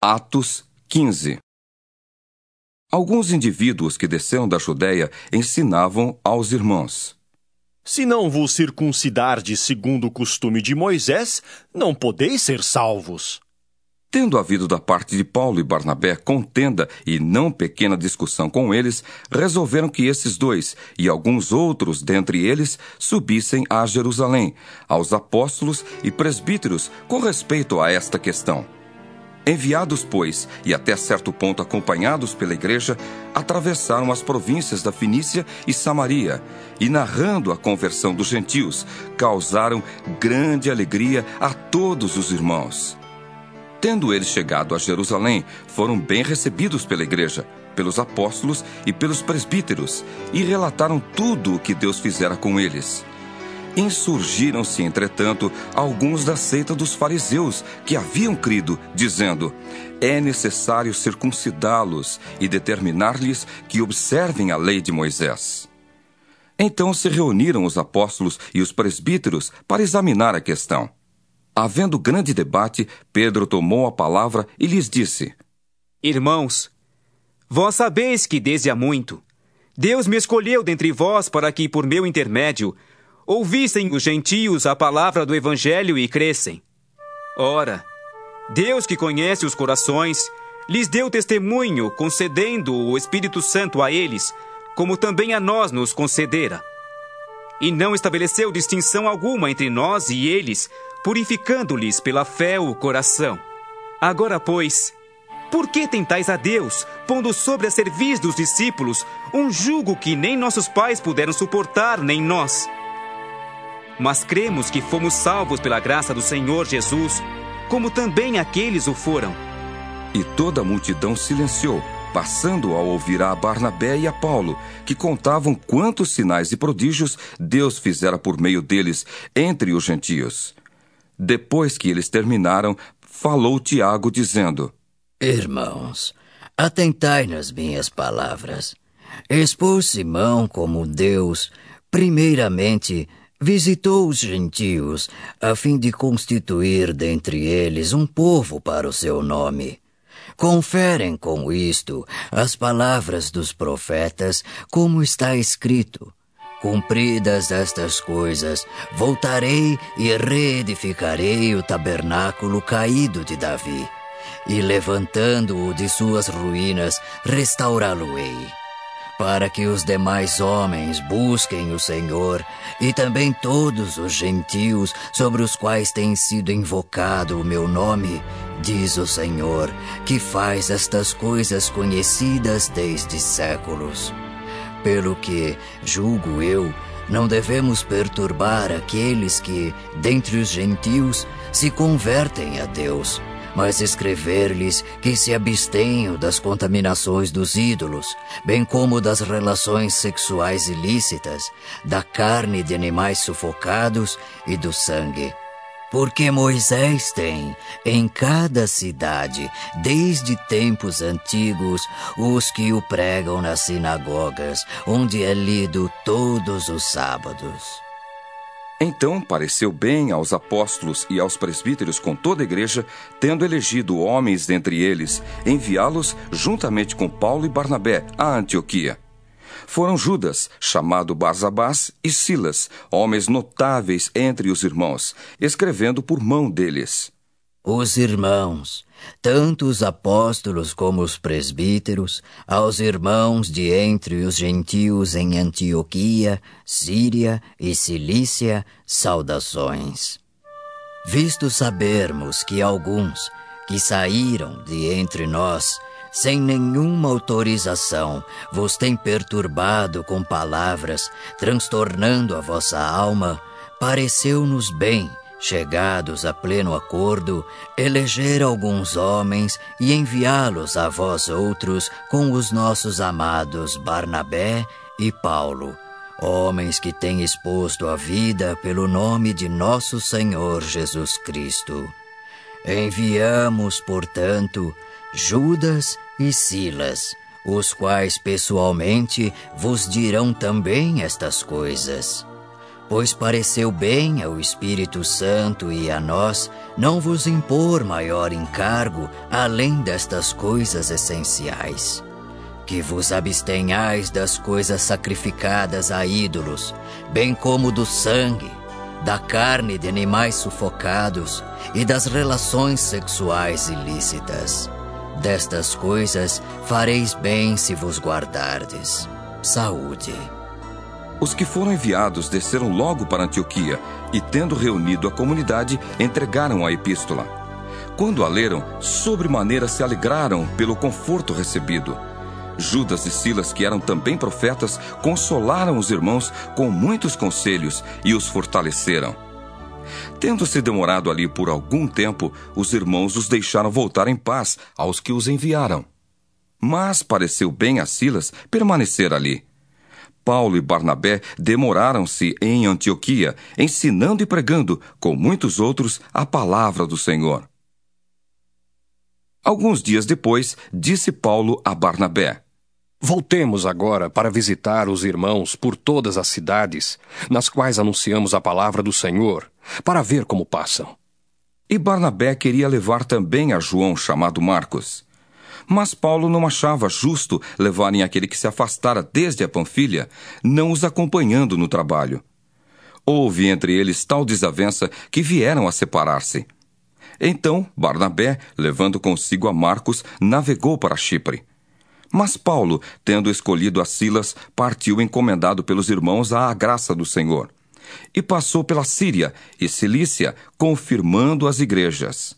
Atos 15 Alguns indivíduos que desceram da Judéia ensinavam aos irmãos: Se não vos circuncidardes segundo o costume de Moisés, não podeis ser salvos. Tendo havido da parte de Paulo e Barnabé contenda e não pequena discussão com eles, resolveram que esses dois e alguns outros dentre eles subissem a Jerusalém, aos apóstolos e presbíteros, com respeito a esta questão. Enviados, pois, e até certo ponto acompanhados pela igreja, atravessaram as províncias da Finícia e Samaria, e narrando a conversão dos gentios, causaram grande alegria a todos os irmãos. Tendo eles chegado a Jerusalém, foram bem recebidos pela igreja, pelos apóstolos e pelos presbíteros, e relataram tudo o que Deus fizera com eles. Insurgiram-se, entretanto, alguns da seita dos fariseus que haviam crido, dizendo: É necessário circuncidá-los e determinar-lhes que observem a lei de Moisés. Então se reuniram os apóstolos e os presbíteros para examinar a questão. Havendo grande debate, Pedro tomou a palavra e lhes disse: Irmãos, vós sabeis que desde há muito Deus me escolheu dentre vós para que, por meu intermédio, ouvissem os gentios a palavra do Evangelho e crescem. Ora, Deus que conhece os corações, lhes deu testemunho, concedendo o Espírito Santo a eles, como também a nós nos concedera. E não estabeleceu distinção alguma entre nós e eles, purificando-lhes pela fé o coração. Agora, pois, por que tentais a Deus, pondo sobre a cerviz dos discípulos um jugo que nem nossos pais puderam suportar, nem nós? Mas cremos que fomos salvos pela graça do Senhor Jesus, como também aqueles o foram. E toda a multidão silenciou, passando a ouvir a Barnabé e a Paulo, que contavam quantos sinais e prodígios Deus fizera por meio deles entre os gentios. Depois que eles terminaram, falou Tiago, dizendo: Irmãos, atentai nas minhas palavras. Expôs Simão como Deus, primeiramente, visitou os gentios, a fim de constituir dentre eles um povo para o seu nome. Conferem com isto as palavras dos profetas, como está escrito. Cumpridas estas coisas, voltarei e reedificarei o tabernáculo caído de Davi, e levantando-o de suas ruínas, restaurá-lo-ei, para que os demais homens busquem o Senhor, e também todos os gentios sobre os quais tem sido invocado o meu nome, diz o Senhor, que faz estas coisas conhecidas desde séculos. Pelo que, julgo eu, não devemos perturbar aqueles que, dentre os gentios, se convertem a Deus, mas escrever-lhes que se abstenham das contaminações dos ídolos, bem como das relações sexuais ilícitas, da carne de animais sufocados e do sangue porque Moisés tem em cada cidade, desde tempos antigos, os que o pregam nas sinagogas, onde é lido todos os sábados. Então pareceu bem aos apóstolos e aos presbíteros com toda a igreja, tendo elegido homens dentre eles, enviá-los juntamente com Paulo e Barnabé a Antioquia foram Judas, chamado Barsabás, e Silas, homens notáveis entre os irmãos, escrevendo por mão deles. Os irmãos, tanto os apóstolos como os presbíteros, aos irmãos de entre os gentios em Antioquia, Síria e Cilícia, saudações. Visto sabermos que alguns que saíram de entre nós sem nenhuma autorização, vos tem perturbado com palavras, transtornando a vossa alma, pareceu-nos bem, chegados a pleno acordo, eleger alguns homens e enviá-los a vós outros com os nossos amados Barnabé e Paulo, homens que têm exposto a vida pelo nome de nosso Senhor Jesus Cristo. Enviamos, portanto, Judas e Silas, os quais pessoalmente vos dirão também estas coisas. Pois pareceu bem ao Espírito Santo e a nós não vos impor maior encargo além destas coisas essenciais. Que vos abstenhais das coisas sacrificadas a ídolos, bem como do sangue, da carne de animais sufocados e das relações sexuais ilícitas. Destas coisas fareis bem se vos guardardes. Saúde. Os que foram enviados desceram logo para Antioquia e, tendo reunido a comunidade, entregaram a epístola. Quando a leram, sobremaneira se alegraram pelo conforto recebido. Judas e Silas, que eram também profetas, consolaram os irmãos com muitos conselhos e os fortaleceram. Tendo-se demorado ali por algum tempo, os irmãos os deixaram voltar em paz aos que os enviaram. Mas pareceu bem a Silas permanecer ali. Paulo e Barnabé demoraram-se em Antioquia, ensinando e pregando, com muitos outros, a palavra do Senhor. Alguns dias depois, disse Paulo a Barnabé: Voltemos agora para visitar os irmãos por todas as cidades, nas quais anunciamos a palavra do Senhor, para ver como passam. E Barnabé queria levar também a João, chamado Marcos. Mas Paulo não achava justo levarem aquele que se afastara desde a Panfilha, não os acompanhando no trabalho. Houve entre eles tal desavença que vieram a separar-se. Então Barnabé, levando consigo a Marcos, navegou para Chipre. Mas Paulo, tendo escolhido a Silas, partiu encomendado pelos irmãos à graça do Senhor. E passou pela Síria e Cilícia, confirmando as igrejas.